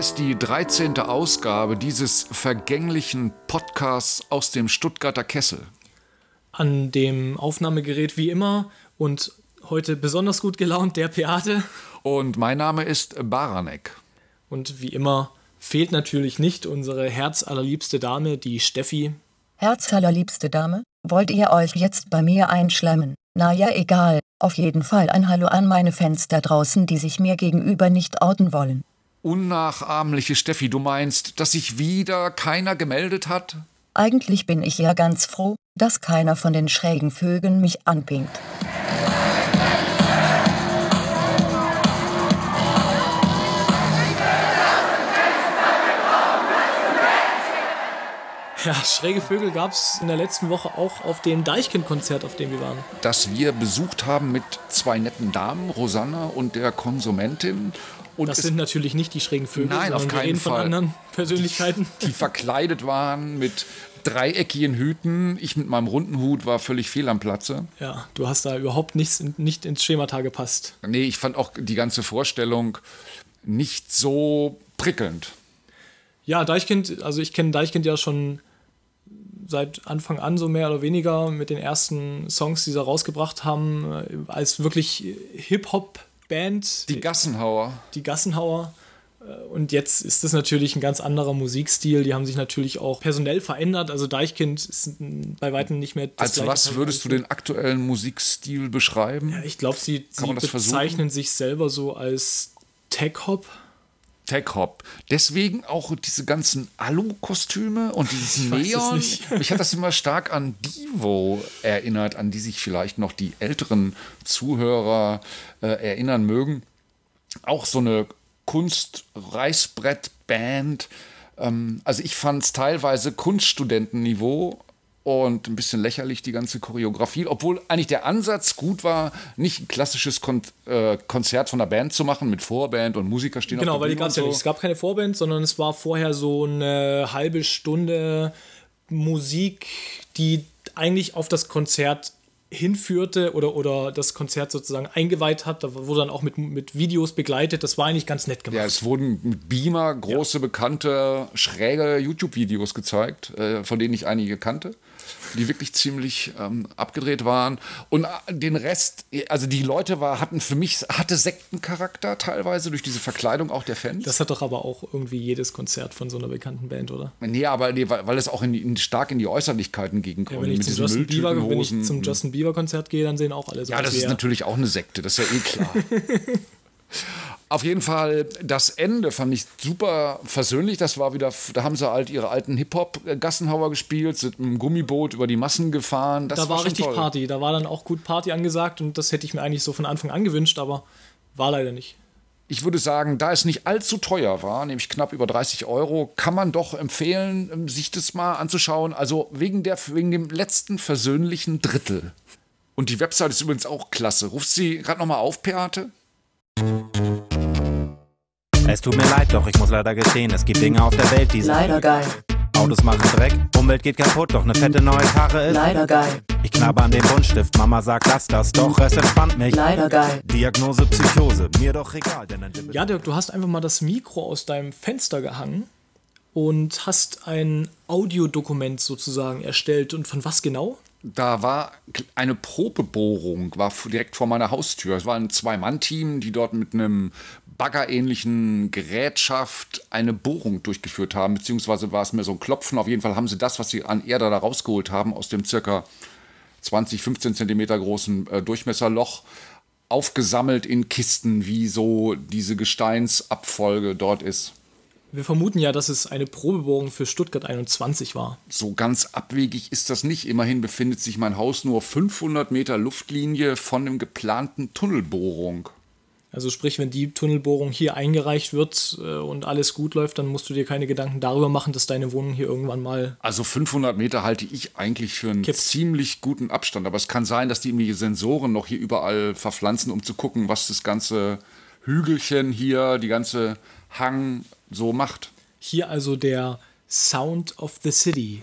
Ist die 13. Ausgabe dieses vergänglichen Podcasts aus dem Stuttgarter Kessel. An dem Aufnahmegerät wie immer und heute besonders gut gelaunt der Peate. Und mein Name ist Baranek. Und wie immer fehlt natürlich nicht unsere herzallerliebste Dame, die Steffi. Herzallerliebste Dame, wollt ihr euch jetzt bei mir einschlemmen? Na ja, egal. Auf jeden Fall ein Hallo an meine Fans da draußen, die sich mir gegenüber nicht outen wollen. Unnachahmliche Steffi, du meinst, dass sich wieder keiner gemeldet hat? Eigentlich bin ich ja ganz froh, dass keiner von den schrägen Vögeln mich anpinkt. Ja, schräge Vögel gab es in der letzten Woche auch auf dem Deichkind-Konzert, auf dem wir waren. Das wir besucht haben mit zwei netten Damen, Rosanna und der Konsumentin. Und das sind natürlich nicht die schrägen Vögel, Nein, auf keinen reden von Fall. anderen Persönlichkeiten. die verkleidet waren mit dreieckigen Hüten. Ich mit meinem runden Hut war völlig fehl am Platze. Ja, du hast da überhaupt nichts, nicht ins Schemata gepasst. Nee, ich fand auch die ganze Vorstellung nicht so prickelnd. Ja, Deichkind, also ich kenne Deichkind ja schon seit Anfang an so mehr oder weniger mit den ersten Songs, die sie rausgebracht haben, äh, als wirklich Hip-Hop-Band, Die Gassenhauer. die Gassenhauer. Äh, Und jetzt ist das natürlich ein ganz anderer Musikstil. Die haben sich natürlich auch personell verändert. Also Deichkind ist bei weitem nicht mehr das Als was würdest du den aktuellen Musikstil beschreiben? Ja, ich glaube, sie, sie das versuchen? bezeichnen sich selber so als Tech-Hop. Tech-Hop. Deswegen auch diese ganzen Alu-Kostüme und dieses es Neon. Mich hat das immer stark an Divo erinnert, an die sich vielleicht noch die älteren Zuhörer äh, erinnern mögen. Auch so eine Kunst-Reißbrett-Band. Ähm, also ich fand es teilweise Kunststudentenniveau und ein bisschen lächerlich die ganze Choreografie, obwohl eigentlich der Ansatz gut war, nicht ein klassisches Kon äh, Konzert von der Band zu machen mit Vorband und Musiker stehen Genau, auf der weil die gab es ja nicht. so. Es gab keine Vorband, sondern es war vorher so eine halbe Stunde Musik, die eigentlich auf das Konzert hinführte oder, oder das Konzert sozusagen eingeweiht hat. Da wurde dann auch mit, mit Videos begleitet. Das war eigentlich ganz nett gemacht. Ja, es wurden mit Beamer große, bekannte, schräge YouTube-Videos gezeigt, äh, von denen ich einige kannte, die wirklich ziemlich ähm, abgedreht waren. Und äh, den Rest, also die Leute war, hatten für mich, hatte Sektencharakter teilweise durch diese Verkleidung auch der Fans. Das hat doch aber auch irgendwie jedes Konzert von so einer bekannten Band, oder? nee, aber nee, weil, weil es auch in in, stark in die Äußerlichkeiten gegen Ja, wenn, ich zum Justin Bieber, wenn ich zum Justin Bieber Konzert gehe, dann sehen auch alle so Ja, das ist natürlich auch eine Sekte, das ist ja eh klar. Auf jeden Fall, das Ende fand ich super versöhnlich. Das war wieder, da haben sie halt ihre alten Hip-Hop-Gassenhauer gespielt, sind mit dem Gummiboot über die Massen gefahren. Das da war, schon richtig toll. Party. Da war dann auch gut Party angesagt und das hätte ich mir eigentlich so von Anfang an gewünscht, aber war leider nicht. Ich würde sagen, da es nicht allzu teuer war, nämlich knapp über 30 Euro, kann man doch empfehlen, ähm, sich das mal anzuschauen. Also wegen, der, wegen dem letzten versöhnlichen Drittel. Und die Website ist übrigens auch klasse. Ruft sie gerade nochmal auf, Peate? Es tut mir leid, doch ich muss leider gestehen, es gibt Dinge auf der Welt, die sind Leider geil. Autos machen Dreck, Umwelt geht kaputt, doch ne fette neue Karre ist. Leider geil. Ich knabber an den Buntstift, Mama sagt lass das, doch es entspannt mich. Leider geil. Diagnose Psychose, mir doch egal, denn ein Ja, Dirk, du hast einfach mal das Mikro aus deinem Fenster gehangen und hast ein Audiodokument sozusagen erstellt. Und von was genau? Da war eine Probebohrung, war direkt vor meiner Haustür. Es war ein Zwei-Mann-Team, die dort mit einem baggerähnlichen Gerätschaft eine Bohrung durchgeführt haben, beziehungsweise war es mir so ein Klopfen. Auf jeden Fall haben sie das, was sie an Erde da rausgeholt haben, aus dem circa 20, 15 Zentimeter großen äh, Durchmesserloch aufgesammelt in Kisten, wie so diese Gesteinsabfolge dort ist. Wir vermuten ja, dass es eine Probebohrung für Stuttgart 21 war. So ganz abwegig ist das nicht. Immerhin befindet sich mein Haus nur 500 Meter Luftlinie von dem geplanten Tunnelbohrung. Also sprich, wenn die Tunnelbohrung hier eingereicht wird äh, und alles gut läuft, dann musst du dir keine Gedanken darüber machen, dass deine Wohnung hier irgendwann mal Also 500 Meter halte ich eigentlich für einen Kippt. ziemlich guten Abstand. Aber es kann sein, dass die irgendwie Sensoren noch hier überall verpflanzen, um zu gucken, was das ganze Hügelchen hier, die ganze Hang so macht. Hier also der Sound of the City.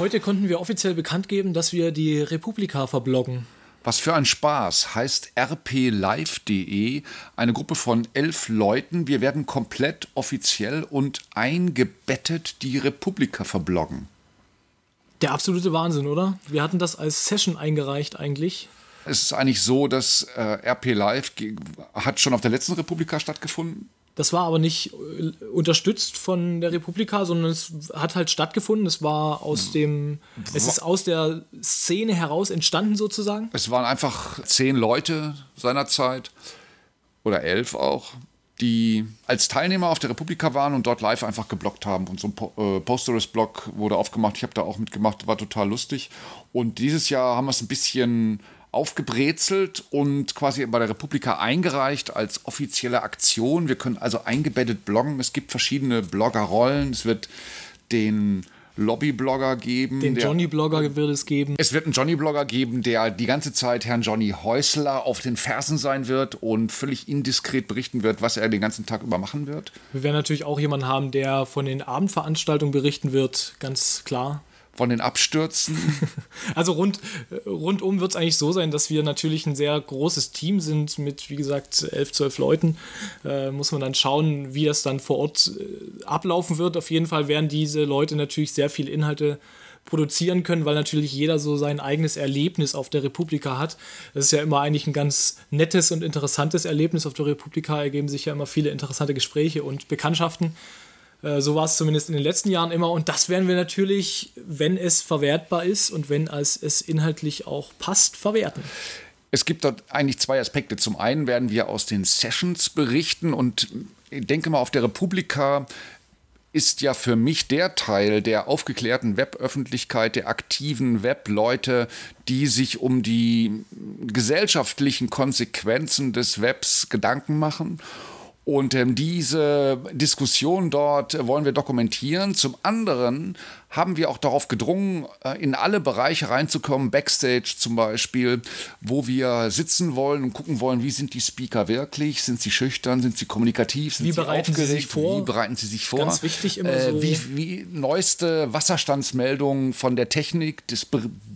Heute konnten wir offiziell bekannt geben, dass wir die Republika verbloggen. Was für ein Spaß heißt rplive.de, eine Gruppe von elf Leuten. Wir werden komplett offiziell und eingebettet die Republika verbloggen. Der absolute Wahnsinn, oder? Wir hatten das als Session eingereicht eigentlich. Es ist eigentlich so, dass äh, RP Live hat schon auf der letzten Republika stattgefunden. Das war aber nicht äh, unterstützt von der Republika, sondern es hat halt stattgefunden. Es war aus dem, es ist aus der Szene heraus entstanden sozusagen. Es waren einfach zehn Leute seinerzeit oder elf auch, die als Teilnehmer auf der Republika waren und dort live einfach geblockt haben. Und so ein po äh, Posterous-Blog wurde aufgemacht. Ich habe da auch mitgemacht, war total lustig. Und dieses Jahr haben wir es ein bisschen aufgebrezelt und quasi bei der Republika eingereicht als offizielle Aktion. Wir können also eingebettet bloggen. Es gibt verschiedene Bloggerrollen. Es wird den Lobby-Blogger geben. Den Johnny-Blogger wird es geben. es wird einen Johnny-Blogger geben, der die ganze Zeit Herrn Johnny Häusler auf den Fersen sein wird und völlig indiskret berichten wird, was er den ganzen Tag über machen wird. Wir werden natürlich auch jemanden haben, der von den Abendveranstaltungen berichten wird, ganz klar. Von den Abstürzen. Also rund, rundum wird es eigentlich so sein, dass wir natürlich ein sehr großes Team sind mit, wie gesagt, elf, zwölf Leuten. Äh, muss man dann schauen, wie das dann vor Ort äh, ablaufen wird. Auf jeden Fall werden diese Leute natürlich sehr viele Inhalte produzieren können, weil natürlich jeder so sein eigenes Erlebnis auf der Republika hat. Das ist ja immer eigentlich ein ganz nettes und interessantes Erlebnis. Auf der Republika ergeben sich ja immer viele interessante Gespräche und Bekanntschaften. Äh, So war es zumindest in den letzten Jahren immer. Und das werden wir natürlich, wenn es verwertbar ist und wenn es inhaltlich auch passt, verwerten. Es gibt dort eigentlich zwei Aspekte. Zum einen werden wir aus den Sessions berichten und ich denke mal, auf der Republika ist ja für mich der Teil der aufgeklärten Weböffentlichkeit, der aktiven Webleute, die sich um die gesellschaftlichen Konsequenzen des Webs Gedanken machen. Und ähm, diese Diskussion dort wollen wir dokumentieren. Zum anderen haben wir auch darauf gedrungen, äh, in alle Bereiche reinzukommen, Backstage zum Beispiel, wo wir sitzen wollen und gucken wollen, wie sind die Speaker wirklich? Sind sie schüchtern? Sind sie kommunikativ? Sind Wie sie bereiten sie sich aufgeregt? vor? Wie bereiten sie sich vor? Ganz wichtig immer äh, so. Wie, wie neueste Wasserstandsmeldungen von der Technik, das,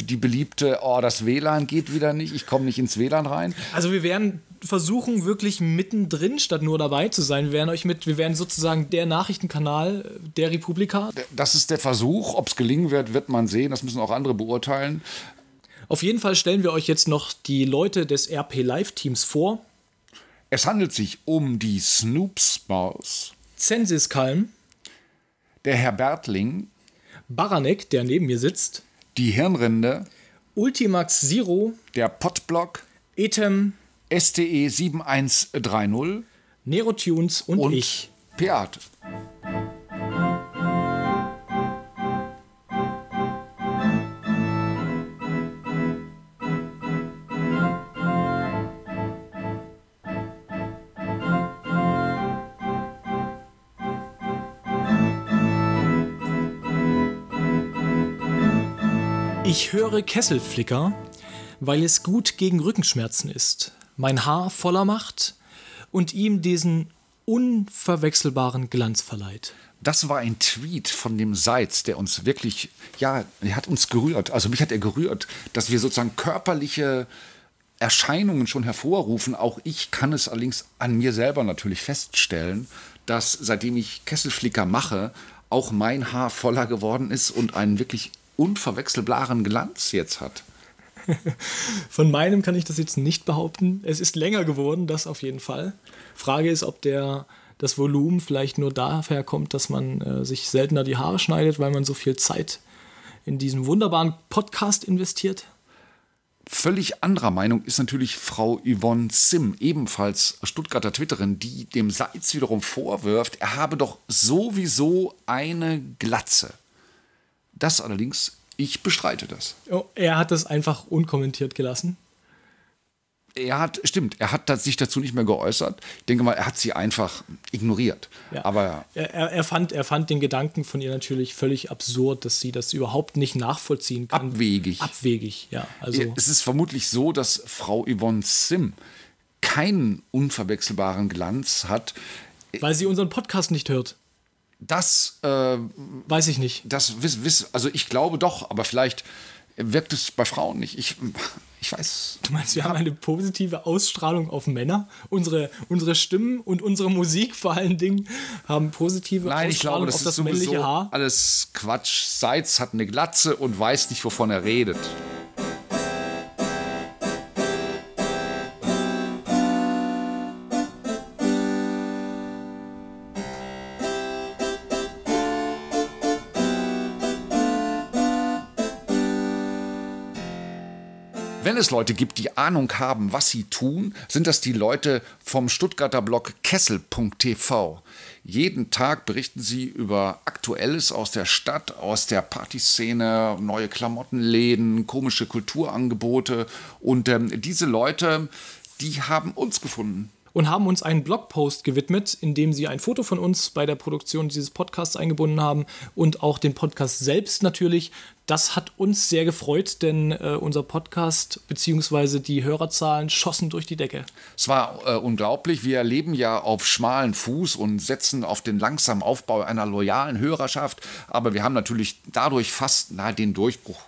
die beliebte, oh, das WLAN geht wieder nicht, ich komme nicht ins WLAN rein. Also wir werden versuchen, wirklich mittendrin statt nur dabei zu sein. Wir werden euch mit, wir werden sozusagen der Nachrichtenkanal der Republika. Das ist der Versuch. Ob es gelingen wird, wird man sehen. Das müssen auch andere beurteilen. Auf jeden Fall stellen wir euch jetzt noch die Leute des RP Live-Teams vor. Es handelt sich um die Snoopsmaus, Censis Kalm, der Herr Bertling, Baranek, der neben mir sitzt, die Hirnrinde, Ultimax Zero, der Potblock, Etem, STE 7130 Nerotunes und, und ich. Peat. Ich höre Kesselflicker, weil es gut gegen Rückenschmerzen ist, mein Haar voller macht und ihm diesen unverwechselbaren Glanz verleiht. Das war ein Tweet von dem Seitz, der uns wirklich, ja, er hat uns gerührt. Also mich hat er gerührt, dass wir sozusagen körperliche Erscheinungen schon hervorrufen. Auch ich kann es allerdings an mir selber natürlich feststellen, dass seitdem ich Kesselflicker mache, auch mein Haar voller geworden ist und einen wirklich unverwechselbaren Glanz jetzt hat. Von meinem kann ich das jetzt nicht behaupten. Es ist länger geworden, das auf jeden Fall. Frage ist, ob der, das Volumen vielleicht nur daher kommt, dass man äh, sich seltener die Haare schneidet, weil man so viel Zeit in diesen wunderbaren Podcast investiert. Völlig anderer Meinung ist natürlich Frau Yvonne Sim, ebenfalls Stuttgarter Twitterin, die dem Seitz wiederum vorwirft, er habe doch sowieso eine Glatze. Das allerdings, ich bestreite das. Oh, er hat das einfach unkommentiert gelassen. Er hat, stimmt, er hat sich dazu nicht mehr geäußert. Ich denke mal, er hat sie einfach ignoriert. Ja. Aber Er, er, er, fand, er fand den Gedanken von ihr natürlich völlig absurd, dass sie das überhaupt nicht nachvollziehen kann. Abwegig. Abwegig, ja. Also, es ist vermutlich so, dass Frau Yvonne Sim keinen unverwechselbaren Glanz hat. weil sie unseren Podcast nicht hört. Das äh, Weiß ich nicht. das wiss, wiss, also ich glaube doch, aber vielleicht wirkt es bei Frauen nicht. Ich, ich weiß. Du meinst, wir haben eine positive Ausstrahlung auf Männer? Unsere, unsere Stimmen und unsere Musik vor allen Dingen haben positive Nein, ich Ausstrahlung glaube, das auf ist das männliche Haar. alles Quatsch. Seitz hat eine Glatze und weiß nicht, wovon er redet. Wenn es Leute gibt, die Ahnung haben, was sie tun, sind das die Leute vom Stuttgarter Blog kessel.tv. Jeden Tag berichten sie über Aktuelles aus der Stadt, aus der Partyszene, neue Klamottenläden, komische Kulturangebote. Und ähm, diese Leute, die haben uns gefunden. Und haben uns einen Blogpost gewidmet, in dem sie ein Foto von uns bei der Produktion dieses Podcasts eingebunden haben und auch den Podcast selbst natürlich. Das hat uns sehr gefreut, denn äh, unser Podcast bzw. die Hörerzahlen schossen durch die Decke. Es war äh, unglaublich. Wir leben ja auf schmalen Fuß und setzen auf den langsamen Aufbau einer loyalen Hörerschaft. Aber wir haben natürlich dadurch fast na, den Durchbruch.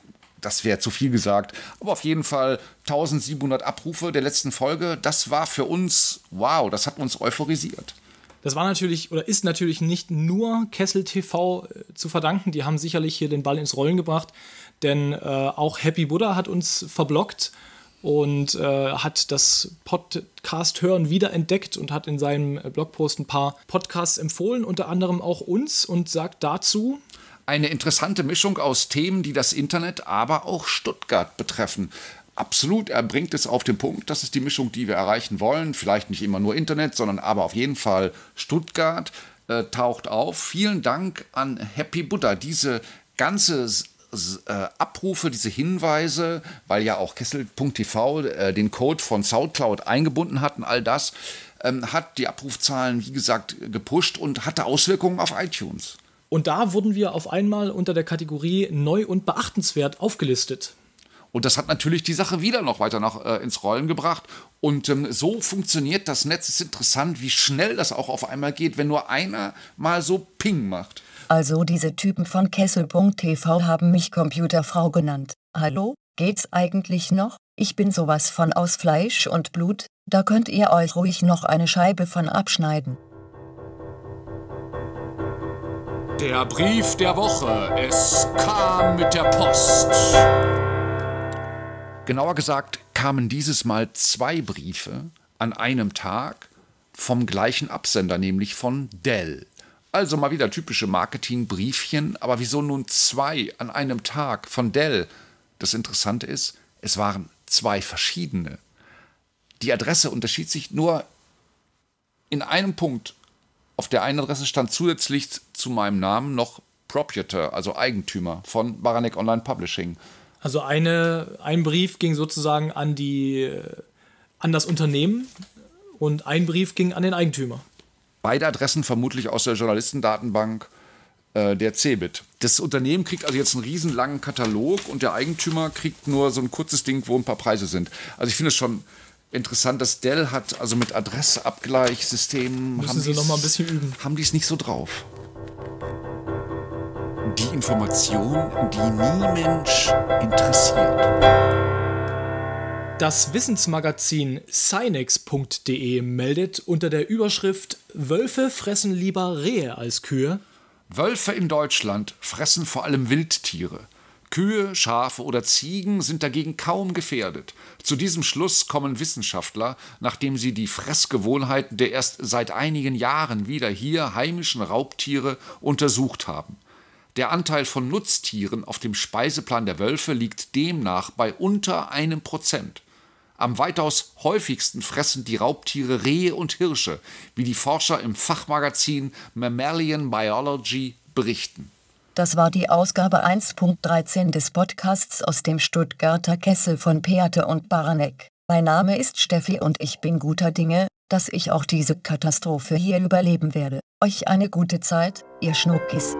Das wäre zu viel gesagt. Aber auf jeden Fall 1700 Abrufe der letzten Folge. Das war für uns, wow, das hat uns euphorisiert. Das war natürlich oder ist natürlich nicht nur Kessel TV äh, zu verdanken. Die haben sicherlich hier den Ball ins Rollen gebracht, denn äh, auch Happy Buddha hat uns verblockt und äh, hat das Podcast-Hören wiederentdeckt und hat in seinem Blogpost ein paar Podcasts empfohlen, unter anderem auch uns und sagt dazu, Eine interessante Mischung aus Themen, die das Internet, aber auch Stuttgart betreffen. Absolut, er bringt es auf den Punkt. Das ist die Mischung, die wir erreichen wollen. Vielleicht nicht immer nur Internet, sondern aber auf jeden Fall Stuttgart äh, taucht auf. Vielen Dank an Happy Buddha. Diese ganze äh, Abrufe, diese Hinweise, weil ja auch Kessel.tv äh, den Code von Soundcloud eingebunden hatten, all das ähm, hat die Abrufzahlen, wie gesagt, gepusht und hatte Auswirkungen auf iTunes. Und da wurden wir auf einmal unter der Kategorie neu und beachtenswert aufgelistet. Und das hat natürlich die Sache wieder noch weiter nach, äh, ins Rollen gebracht. Und ähm, so funktioniert das Netz. Es ist interessant, wie schnell das auch auf einmal geht, wenn nur einer mal so Ping macht. Also diese Typen von Kessel.tv haben mich Computerfrau genannt. Hallo, geht's eigentlich noch? Ich bin sowas von aus Fleisch und Blut, da könnt ihr euch ruhig noch eine Scheibe von abschneiden. Der Brief der Woche. Es kam mit der Post. Genauer gesagt kamen dieses Mal zwei Briefe an einem Tag vom gleichen Absender, nämlich von Dell. Also mal wieder typische Marketingbriefchen, aber wieso nun zwei an einem Tag von Dell? Das Interessante ist, es waren zwei verschiedene. Die Adresse unterschied sich nur in einem Punkt. Auf der einen Adresse stand zusätzlich zu meinem Namen noch Proprietor, also Eigentümer von Baranek Online Publishing. Also eine, ein Brief ging sozusagen an, die, äh, an das Unternehmen und ein Brief ging an den Eigentümer. Beide Adressen vermutlich aus der Journalistendatenbank äh, der CeBIT. Das Unternehmen kriegt also jetzt einen riesenlangen Katalog und der Eigentümer kriegt nur so ein kurzes Ding, wo ein paar Preise sind. Also ich finde es schon interessant, dass Dell hat, also mit Adressabgleichssystemen Müssen haben sie noch mal ein bisschen üben. Haben die es nicht so drauf. Die Information, die nie Mensch interessiert. Das Wissensmagazin Sinex.de meldet unter der Überschrift Wölfe fressen lieber Rehe als Kühe. Wölfe in Deutschland fressen vor allem Wildtiere. Kühe, Schafe oder Ziegen sind dagegen kaum gefährdet. Zu diesem Schluss kommen Wissenschaftler, nachdem sie die Fressgewohnheiten der erst seit einigen Jahren wieder hier heimischen Raubtiere untersucht haben. Der Anteil von Nutztieren auf dem Speiseplan der Wölfe liegt demnach bei unter einem Prozent. Am weitaus häufigsten fressen die Raubtiere Rehe und Hirsche, wie die Forscher im Fachmagazin Mammalian Biology berichten. Das war die Ausgabe 1.13 des Podcasts aus dem Stuttgarter Kessel von Peate und Baranek. Mein Name ist Steffi und ich bin guter Dinge, dass ich auch diese Katastrophe hier überleben werde. Euch eine gute Zeit, ihr Schnuckis.